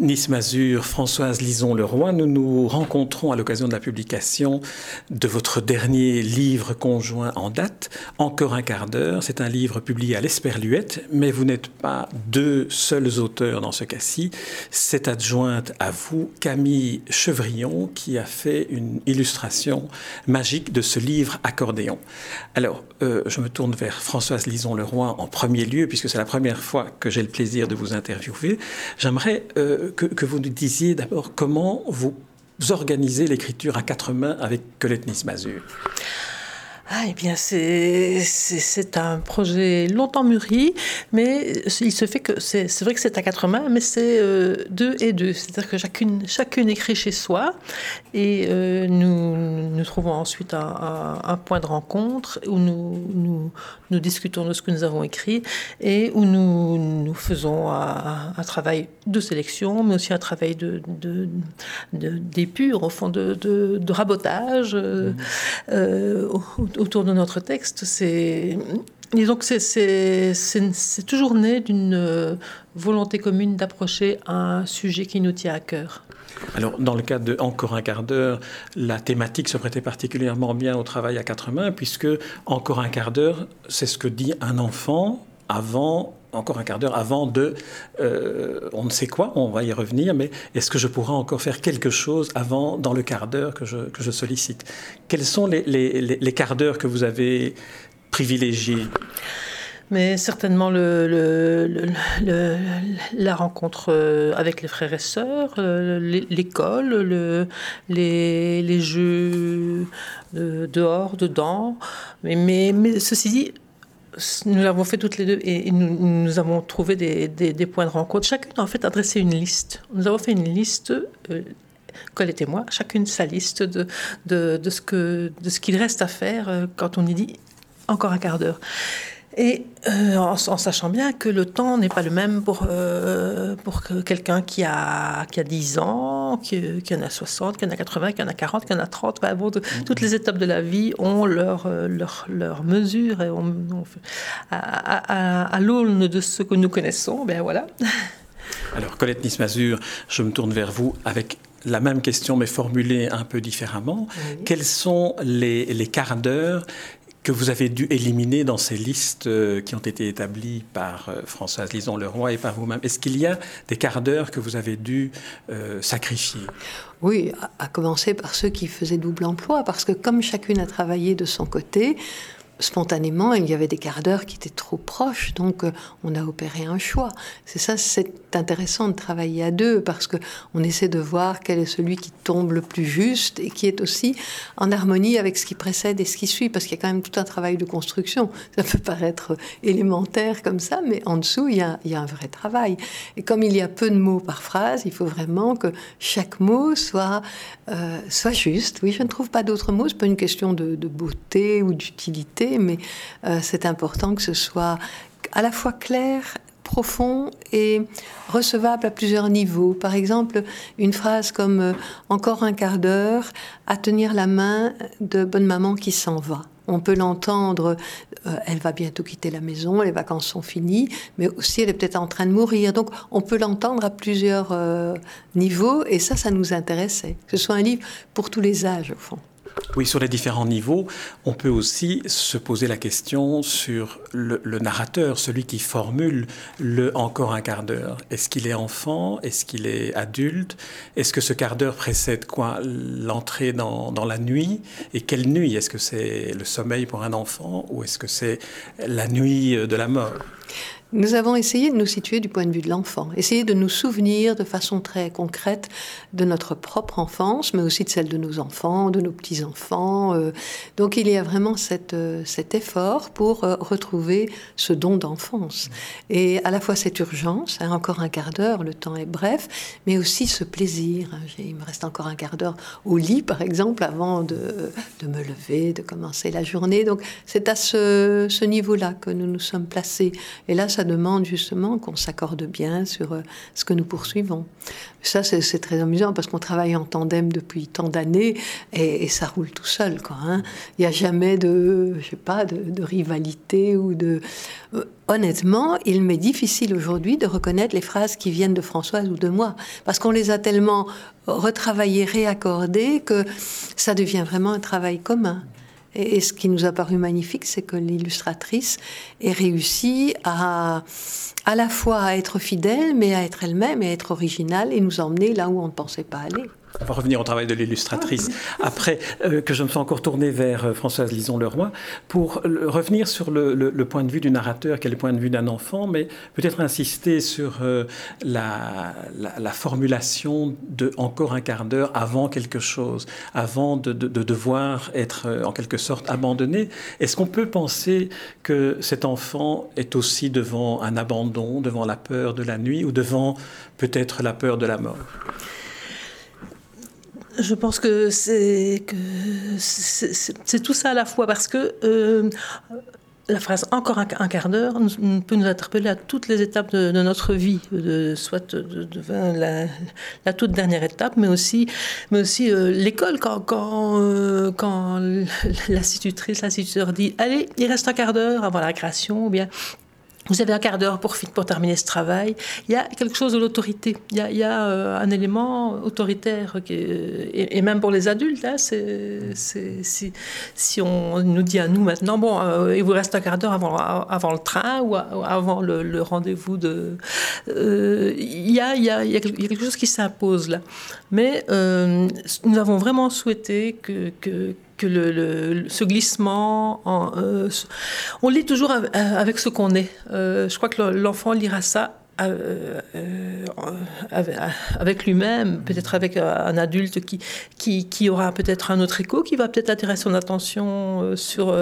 Colette Nice-Mazur, Françoise Lison-Leroy, nous nous rencontrons à l'occasion de la publication de votre dernier livre conjoint en date, Encore un quart d'heure. C'est un livre publié à l'Esperluette, mais vous n'êtes pas deux seuls auteurs dans ce cas-ci. C'est adjointe à vous Camille Chevrillon qui a fait une illustration magique de ce livre accordéon. Alors, euh, je me tourne vers Françoise Lison-Leroy en premier lieu, puisque c'est la première fois que j'ai le plaisir de vous interviewer. J'aimerais euh, que, vous nous disiez d'abord comment vous organisez l'écriture à quatre mains avec Colette Nismazur. Ah, eh bien, c'est un projet longtemps mûri, mais il se fait que c'est vrai que c'est à quatre mains, mais c'est euh, deux et deux. C'est-à-dire que chacune, chacune écrit chez soi et euh, nous, nous trouvons ensuite un, point de rencontre où nous, nous, nous, discutons de ce que nous avons écrit et où nous, nous faisons un, travail de sélection, mais aussi un travail de, d'épure, au fond, de, de, rabotage. Mmh. Autour de notre texte, c'est disons que c'est toujours né d'une euh, volonté commune d'approcher un sujet qui nous tient à cœur. Alors, dans le cas de Encore un quart d'heure, la thématique se prêtait particulièrement bien au travail à quatre mains, puisque Encore un quart d'heure, c'est ce que dit un enfant avant encore un quart d'heure avant de euh, on ne sait quoi, on va y revenir, mais est-ce que je pourrais encore faire quelque chose avant, dans le quart d'heure que je, que je sollicite? Quels sont les, les, les, quarts d'heure que vous avez privilégiés? Mais certainement le, le, la rencontre euh, avec les frères et sœurs, euh, l'école, les, les, jeux dehors, dedans. Mais, mais, mais ceci dit, nous l'avons fait toutes les deux et nous, avons trouvé des, des, points de rencontre. Chacune a en fait adressé une liste. Nous avons fait une liste, euh, Colette et moi, chacune sa liste de, de, de ce qu'il ce reste à faire euh, quand on y dit encore un quart d'heure. Et euh, en, sachant bien que le temps n'est pas le même pour, euh, pour quelqu'un qui a, qui a 10 ans, qui, qui, en a 60, qui en a 80, qui en a 40, qui en a 30. bon, mm-hmm. Toutes les étapes de la vie ont leur, euh, leur, leur mesure. Et à, à, l'aune de ce que nous connaissons, ben voilà. Alors, Colette Nismazur, je me tourne vers vous avec la même question, mais formulée un peu différemment. Quels sont les, les quarts d'heure que vous avez dû éliminer dans ces listes euh, qui ont été établies par euh, Françoise Lison-Leroy et par vous-même. Est-ce qu'il y a des quarts d'heure que vous avez dû euh, sacrifier? Oui, à commencer par ceux qui faisaient double emploi, parce que comme chacune a travaillé de son côté, spontanément, il y avait des quarts d'heure qui étaient trop proches, donc euh, on a opéré un choix. C'est ça, c'est intéressant de travailler à deux parce que on essaie de voir quel est celui qui tombe le plus juste et qui est aussi en harmonie avec ce qui précède et ce qui suit, parce qu'il y a quand même tout un travail de construction. Ça peut paraître élémentaire comme ça, mais en dessous, il y a, un vrai travail. Et comme il y a peu de mots par phrase, il faut vraiment que chaque mot soit, euh, juste. Oui, je ne trouve pas d'autres mots, c'est pas une question de beauté ou d'utilité mais euh, c'est important que ce soit à la fois clair, profond et recevable à plusieurs niveaux. Par exemple, une phrase comme euh, encore un quart d'heure à tenir la main de bonne maman qui s'en va. On peut l'entendre, euh, elle va bientôt quitter la maison, les vacances sont finies, mais aussi elle est peut-être en train de mourir. Donc on peut l'entendre à plusieurs niveaux, et ça, ça nous intéressait. Que ce soit un livre pour tous les âges, au fond. Oui, sur les différents niveaux, on peut aussi se poser la question sur le, narrateur, celui qui formule le encore un quart d'heure. Est-ce qu'il est enfant? Est-ce qu'il est adulte? Est-ce que ce quart d'heure précède quoi? L'entrée dans, dans, la nuit? Et quelle nuit? Est-ce que c'est le sommeil pour un enfant ou est-ce que c'est la nuit de la mort? Nous avons essayé de nous situer du point de vue de l'enfant, essayer de nous souvenir de façon très concrète de notre propre enfance, mais aussi de celle de nos enfants, de nos petits-enfants. Euh. Donc il y a vraiment euh, cet effort pour euh, retrouver ce don d'enfance. Et à la fois cette urgence, hein, encore un quart d'heure, le temps est bref, mais aussi ce plaisir. Hein. Il me reste encore un quart d'heure au lit, par exemple, avant de, de, me lever, de commencer la journée. Donc c'est à ce, ce niveau-là que nous nous sommes placés. Et là, ça ça demande justement qu'on s'accorde bien sur euh, ce que nous poursuivons. Ça, c'est très amusant parce qu'on travaille en tandem depuis tant d'années et, ça roule tout seul. Hein. Il n'y a jamais de, je sais pas, de, rivalité ou de. Euh, honnêtement, il m'est difficile aujourd'hui de reconnaître les phrases qui viennent de Françoise ou de moi parce qu'on les a tellement retravaillées, réaccordées que ça devient vraiment un travail commun. Et, ce qui nous a paru magnifique, c'est que l'illustratrice ait réussi à à la fois à être fidèle, mais à être elle-même et à être originale et nous emmener là où on ne pensait pas aller. On va revenir au travail de l'illustratrice après euh, que je me sois encore tourné vers euh, Françoise Lison-Leroy pour revenir sur le, point de vue du narrateur, qui est le point de vue d'un enfant, mais peut-être insister sur euh, la, formulation de encore un quart d'heure avant quelque chose, avant de, devoir être en quelque sorte abandonné. Est-ce qu'on peut penser que cet enfant est aussi devant un abandon, devant la peur de la nuit ou devant peut-être la peur de la mort? Je pense que c'est tout ça à la fois parce que euh, la phrase encore un, quart d'heure peut nous interpeller à toutes les étapes de, notre vie, soit la, toute dernière étape, mais aussi, euh, l'école quand, euh, quand l'institutrice, l'instituteur dit allez, il reste un quart d'heure avant la création, ou bien vous avez un quart d'heure pour, pour terminer ce travail. Il y a quelque chose de l'autorité. Il y a, euh, un élément autoritaire. Et, même pour les adultes, hein, si, on nous dit à nous maintenant, bon, euh, il vous reste un quart d'heure avant, avant le train ou avant le, rendez-vous de... Euh, il, y a, quelque chose qui s'impose là. Mais nous avons vraiment souhaité que ce glissement, euh, on lit toujours avec ce qu'on est. Euh, je crois que l'enfant lira ça euh, avec lui-même, peut-être avec un adulte qui aura peut-être un autre écho, qui va peut-être attirer son attention sur,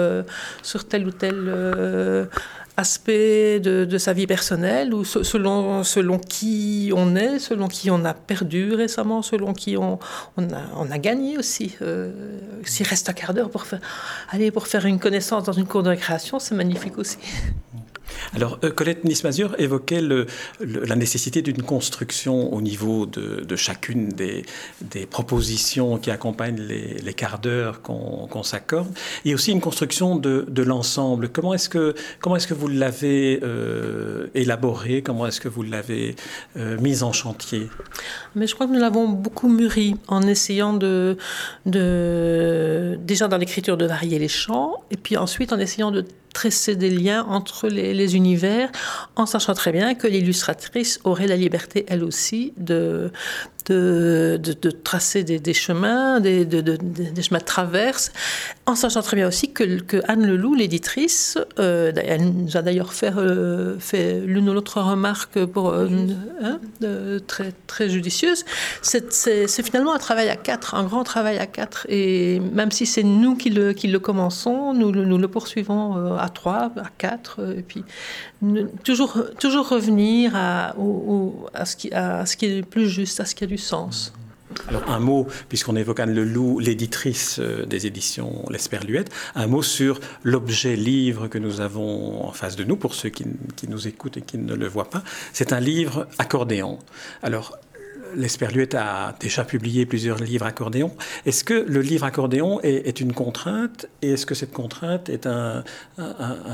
sur tel ou tel aspect de, sa vie personnelle ou selon, selon qui on est, selon qui on a perdu récemment, selon qui on, on, a, gagné aussi. Euh, s'il reste un quart d'heure pour aller pour faire une connaissance dans une cour de récréation, c'est magnifique aussi. Alors, euh, Colette Nismazur évoquait la nécessité d'une construction au niveau de, chacune des, propositions qui accompagnent les, quarts d'heure qu'on s'accorde, et aussi une construction de, l'ensemble. Comment est-ce que, est que vous l'avez euh, élaboré? Comment est-ce que vous l'avez euh, mise en chantier? Mais je crois que nous l'avons beaucoup mûri en essayant de déjà dans l'écriture de varier les champs, et puis ensuite en essayant de tresser des liens entre les, univers, en sachant très bien que l'illustratrice aurait la liberté, elle aussi, de, de, de, tracer des, des chemins, des, des, chemins de traverse, en sachant très bien aussi que, que Anne Leloup, l'éditrice, euh, elle nous a d'ailleurs fait, euh, fait l'une ou l'autre remarque pour, euh, hein, très, très judicieuse, c'est finalement un travail à quatre, un grand travail à quatre, et même si c'est nous qui le, qui le commençons, nous, nous le poursuivons à trois, à quatre, et puis toujours, toujours revenir à, à, ce qui, à ce qui est plus juste, à ce qui a du sens. Alors un mot, puisqu'on évoque Anne Leloup, l'éditrice euh, des éditions L'Esperluette, un mot sur l'objet livre que nous avons en face de nous, pour ceux qui, qui nous écoutent et qui ne le voient pas. C'est un livre accordéon. Alors L'Esperluette a déjà publié plusieurs livres accordéon. Est-ce que le livre accordéon est, une contrainte et est-ce que cette contrainte est un,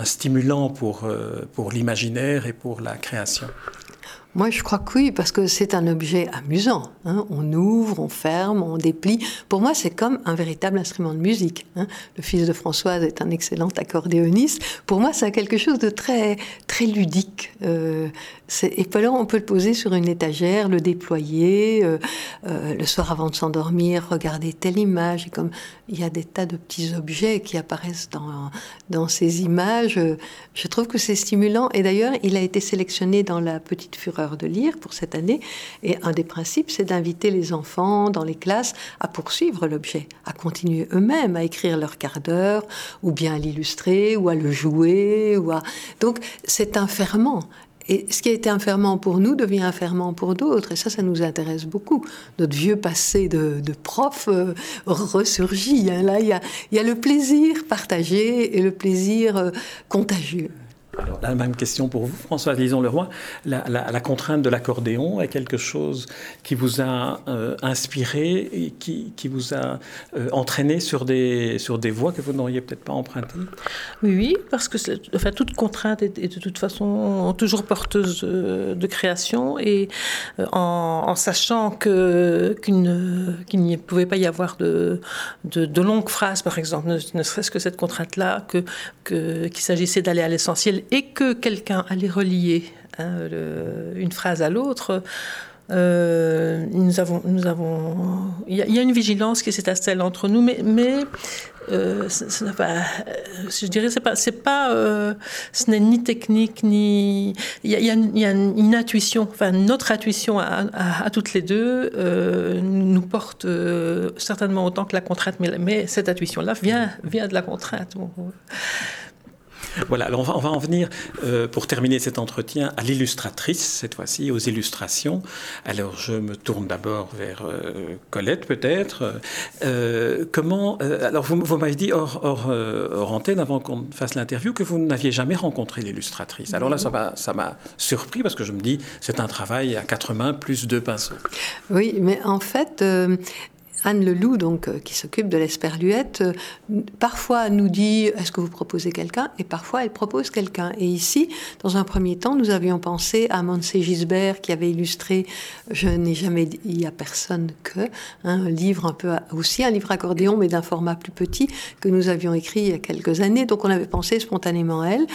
stimulant pour, euh, pour l'imaginaire et pour la création? Moi, je crois que oui, parce que c'est un objet amusant. Hein. On ouvre, on ferme, on déplie. Pour moi, c'est comme un véritable instrument de musique. Hein. Le fils de Françoise est un excellent accordéoniste. Pour moi, c'est quelque chose de très, très ludique. Euh, et puis alors, on peut le poser sur une étagère, le déployer, euh, euh, le soir avant de s'endormir, regarder telle image. Et comme il y a des tas de petits objets qui apparaissent dans, dans ces images, je trouve que c'est stimulant. Et d'ailleurs, il a été sélectionné dans la Petite Fureur de lire pour cette année. Et un des principes, c'est d'inviter les enfants dans les classes à poursuivre l'objet, à continuer eux-mêmes à écrire leur quart d'heure, ou bien à l'illustrer, ou à le jouer. Ou à... Donc, c'est un ferment. Et ce qui a été un ferment pour nous devient un ferment pour d'autres. Et ça, ça nous intéresse beaucoup. Notre vieux passé de, prof euh, ressurgit. Hein. Là, il y, a, le plaisir partagé et le plaisir euh, contagieux. La même question pour vous, Françoise Lison-Leroy. La, la, contrainte de l'accordéon est quelque chose qui vous a euh, inspiré et qui, vous a euh, entraîné sur des, sur des voies que vous n'auriez peut-être pas empruntées? Oui, parce que enfin, toute contrainte est, de toute façon toujours porteuse de, création et euh, en, sachant qu'il ne pouvait pas y avoir de, de, longues phrases, par exemple, ne, serait-ce que cette contrainte-là, que, que, qu'il s'agissait d'aller à l'essentiel et que quelqu'un allait relier hein, une phrase à l'autre, euh, nous avons, nous avons, il y, a une vigilance qui s'est installée entre nous, mais, euh, pas, je dirais, c'est pas, c'est pas, euh, ce n'est ni technique ni, il y a, une, intuition, enfin notre intuition à, toutes les deux euh, nous porte certainement autant que la contrainte, mais, mais cette intuition-là vient, vient de la contrainte. Voilà, alors on va, en venir, euh, pour terminer cet entretien, à l'illustratrice, cette fois-ci, aux illustrations. Alors je me tourne d'abord vers euh, Colette, peut-être. Euh, comment. alors vous, m'avez dit hors, antenne, avant qu'on fasse l'interview, que vous n'aviez jamais rencontré l'illustratrice. Alors là, ça m'a surpris parce que je me dis, c'est un travail à quatre mains plus deux pinceaux. Oui, mais en fait, Anne Leloup, donc, euh, qui s'occupe de l'esperluette, euh, parfois nous dit est-ce que vous proposez quelqu'un? Et parfois elle propose quelqu'un. Et ici, dans un premier temps, nous avions pensé à Monse Gisbert qui avait illustré Je n'ai jamais dit à personne que, hein, un livre un peu aussi, un livre accordéon, mais d'un format plus petit, que nous avions écrit il y a quelques années. Donc on avait pensé spontanément à elle.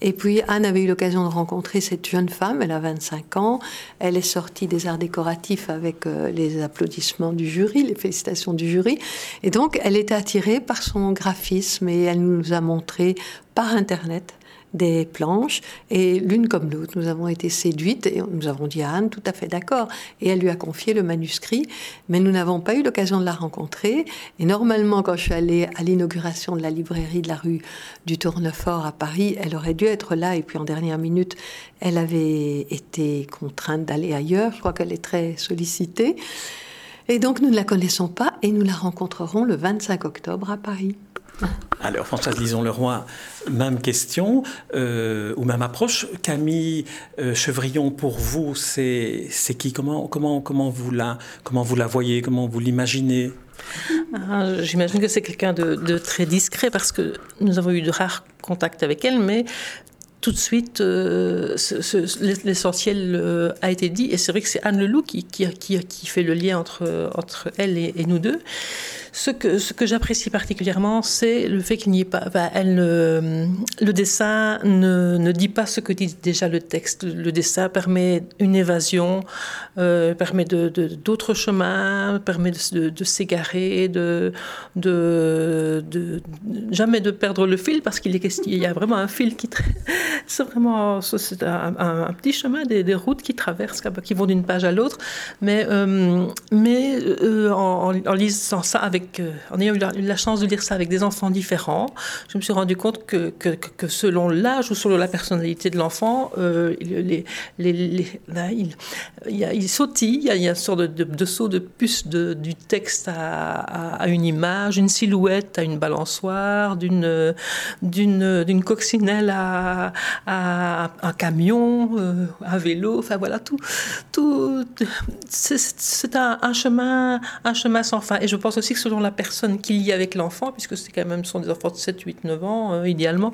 Et puis Anne avait eu l'occasion de rencontrer cette jeune femme, elle a 25 ans, elle est sortie des arts décoratifs avec euh, les applaudissements du jury, les du jury. Et donc, elle était attirée par son graphisme et elle nous a montré par Internet des planches. Et l'une comme l'autre, nous avons été séduites et nous avons dit à Anne tout à fait d'accord. Et elle lui a confié le manuscrit mais nous n'avons pas eu l'occasion de la rencontrer. Et normalement quand je suis allée à l'inauguration de la librairie de la rue du Tournefort à Paris elle aurait dû être là. Et puis en dernière minute elle avait été contrainte d'aller ailleurs. Je crois qu'elle est très sollicitée et donc nous ne la connaissons pas et nous la rencontrerons le 25 octobre à Paris. Alors, Françoise Lison-Leroy, même question euh, ou même approche. Camille euh, Chevrillon, pour vous, c'est qui? Comment, comment, comment, vous la, comment vous la voyez? Comment vous l'imaginez? Ah, J'imagine que c'est quelqu'un de, de, très discret parce que nous avons eu de rares contacts avec elle, mais tout de suite, euh, l'essentiel euh, a été dit. Et c'est vrai que c'est Anne Leloup qui, qui, qui, fait le lien entre, entre elle et, et nous deux. Ce que, j'apprécie particulièrement, c'est le fait qu'il n'y ait pas. le dessin ne, dit pas ce que dit déjà le texte. Le dessin permet une évasion, euh, permet d'autres chemins, permet de, s'égarer, de, jamais de perdre le fil parce qu'il y a vraiment un fil qui. c'est vraiment c'est un, petit chemin, des, routes qui traversent, qui vont d'une page à l'autre. Mais, euh, euh, en lisant ça avec en ayant eu la, chance de lire ça avec des enfants différents, je me suis rendu compte que, selon l'âge ou selon la personnalité de l'enfant, euh, les, il, il, sautille, il y, a, une sorte de, saut de puce du texte à, une image, une silhouette à une balançoire, d'une, d'une, coccinelle à, un camion, euh, un vélo, enfin voilà, tout, tout c'est, un, un, chemin, un chemin sans fin. Et je pense aussi que selon la personne qu'il y a avec l'enfant, puisque c'est quand même sont des enfants de 7, 8, 9 ans, euh, idéalement.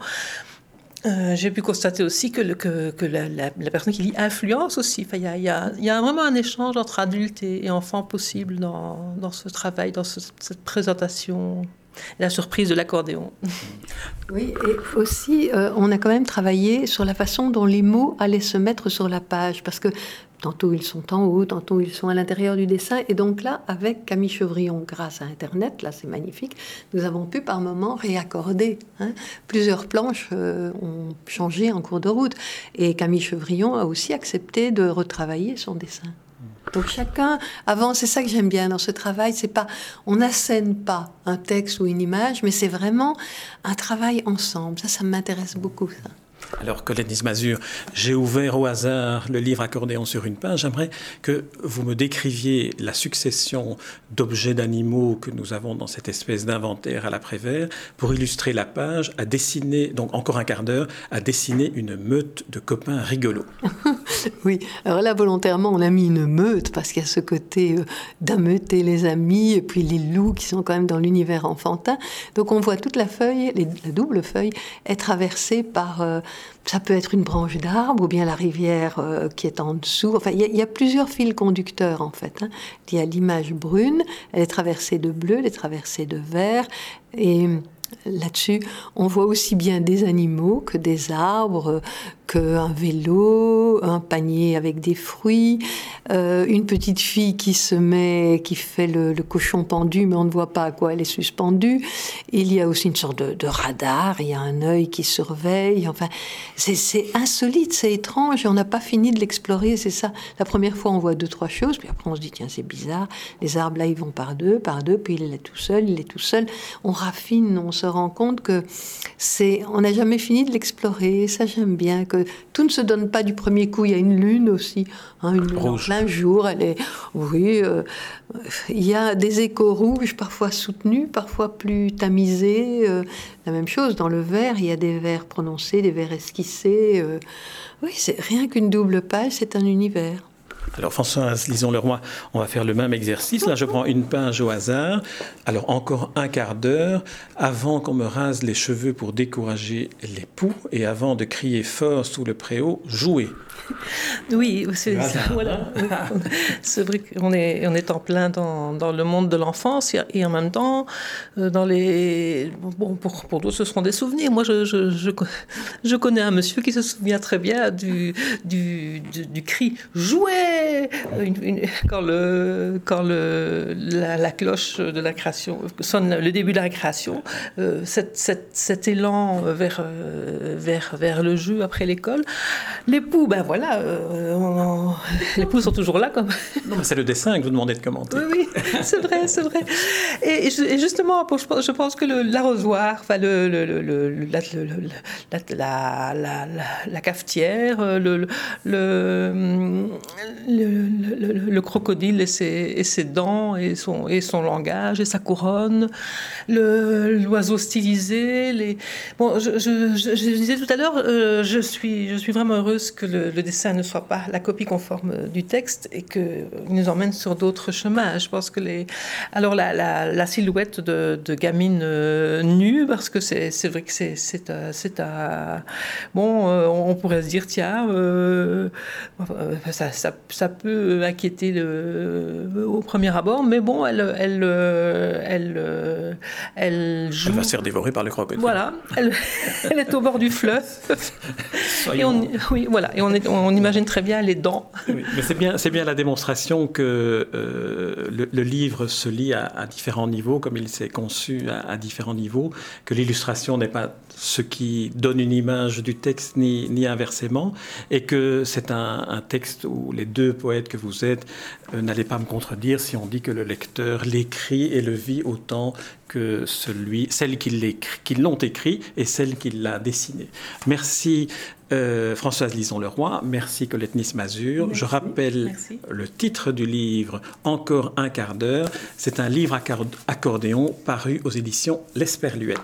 Euh, j'ai pu constater aussi que, le, que, que la, la, personne qui lit influence aussi. Il y a, y, a, y a, vraiment un échange entre adultes et, enfants possible dans, dans, ce travail, dans cette présentation la surprise de l'accordéon. Oui, et aussi, euh, on a quand même travaillé sur la façon dont les mots allaient se mettre sur la page, parce que tantôt ils sont en haut, tantôt ils sont à l'intérieur du dessin, et donc là, avec Camille Chevrillon, grâce à Internet, là c'est magnifique, nous avons pu par moments réaccorder. Hein. Plusieurs planches euh, ont changé en cours de route, et Camille Chevrillon a aussi accepté de retravailler son dessin. Donc chacun avant, c'est ça que j'aime bien dans ce travail, c'est pas, on n'assène pas un texte ou une image, mais c'est vraiment un travail ensemble. Ça, ça m'intéresse beaucoup. Ça. Alors, Colette Nismazur, j'ai ouvert au hasard le livre Accordéon sur une page. J'aimerais que vous me décriviez la succession d'objets d'animaux que nous avons dans cette espèce d'inventaire à l'après-vert pour illustrer la page, à dessiner, donc encore un quart d'heure, à dessiner une meute de copains rigolos. oui, alors là, volontairement, on a mis une meute parce qu'il y a ce côté euh, d'ameuter les amis et puis les loups qui sont quand même dans l'univers enfantin. Donc on voit toute la feuille, la double feuille, être traversée par. Euh, ça peut être une branche d'arbre ou bien la rivière euh, qui est en dessous. Enfin, il y, a plusieurs fils conducteurs en fait. Hein. Il y a l'image brune, elle est traversée de bleu, elle est traversée de vert et Là-dessus, on voit aussi bien des animaux que des arbres, qu'un vélo, un panier avec des fruits, euh, une petite fille qui se met, qui fait le, cochon pendu, mais on ne voit pas à quoi elle est suspendue. Il y a aussi une sorte de, radar, il y a un œil qui surveille. Enfin, c'est insolite, c'est étrange, on n'a pas fini de l'explorer. C'est ça. La première fois, on voit deux, trois choses, puis après, on se dit tiens, c'est bizarre. Les arbres là, ils vont par deux, par deux, puis il est tout seul, il est tout seul. On raffine, on se rend compte que c'est, on n'a jamais fini de l'explorer. Ça, j'aime bien que tout ne se donne pas du premier coup. Il y a une lune aussi, hein, une lune en plein jour. Elle est, oui, euh, il y a des échos rouges, parfois soutenus, parfois plus tamisés. Euh, la même chose dans le vert, il y a des vers prononcés, des vers esquissés. Euh. oui, c'est rien qu'une double page, c'est un univers. Alors Françoise, lisons le roi, on va faire le même exercice. Là, je prends une page au hasard. Alors encore un quart d'heure avant qu'on me rase les cheveux pour décourager les poux et avant de crier fort sous le préau, jouer. Oui, c'est voilà. vrai qu'on est, on est en plein dans, dans le monde de l'enfance et en même temps, euh, dans les. Bon, pour, pour d'autres, ce seront des souvenirs. Moi, je, je, je, connais un monsieur qui se souvient très bien du, du, du, cri Jouez Quand, le, quand le, la, cloche de la création sonne le début de la création, euh, cet, cet, élan vers, euh, vers, vers le jeu après l'école. L'époux, ben voilà voilà, euh, les poules sont toujours là. Comme... Non, mais c'est le dessin que vous demandez de commenter. Oui, oui c'est vrai, c'est vrai. Et, justement, je pense que l'arrosoir, enfin, le, la, la, la, la, cafetière, le, le, crocodile et ses, et ses, dents et son, et son langage et sa couronne, l'oiseau stylisé. Les... Bon, je, je, disais tout à l'heure, euh, je, suis, je suis vraiment heureuse que le, le dessin ne soit pas la copie conforme du texte et qu'il nous emmène sur d'autres chemins. Je pense que les. Alors, la, la, silhouette de, de gamine euh, nue, parce que c'est vrai que c'est c'est à. Bon, euh, on pourrait se dire, tiens, euh, ça, ça, ça, peut inquiéter le, au premier abord, mais bon, elle. Elle, elle, elle, joue... elle va se faire dévorer par le crocodile. Voilà, elle, elle est au bord du fleuve. et on, oui, voilà, et on est, on imagine très bien les dents. mais c'est bien, c'est bien la démonstration que euh, le, livre se lit à, différents niveaux, comme il s'est conçu à, différents niveaux, que l'illustration n'est pas ce qui donne une image du texte, ni, inversement, et que c'est un, texte où les deux poètes que vous êtes euh, n'allez pas me contredire si on dit que le lecteur l'écrit et le vit autant que celui, celle qui l'ont écrit et celle qui l'a dessiné. Merci euh, Françoise Lison-Leroy, merci Colette Nice-Mazur. Je rappelle le titre du livre Encore un quart d'heure. C'est un livre accordéon paru aux éditions L'Esperluette.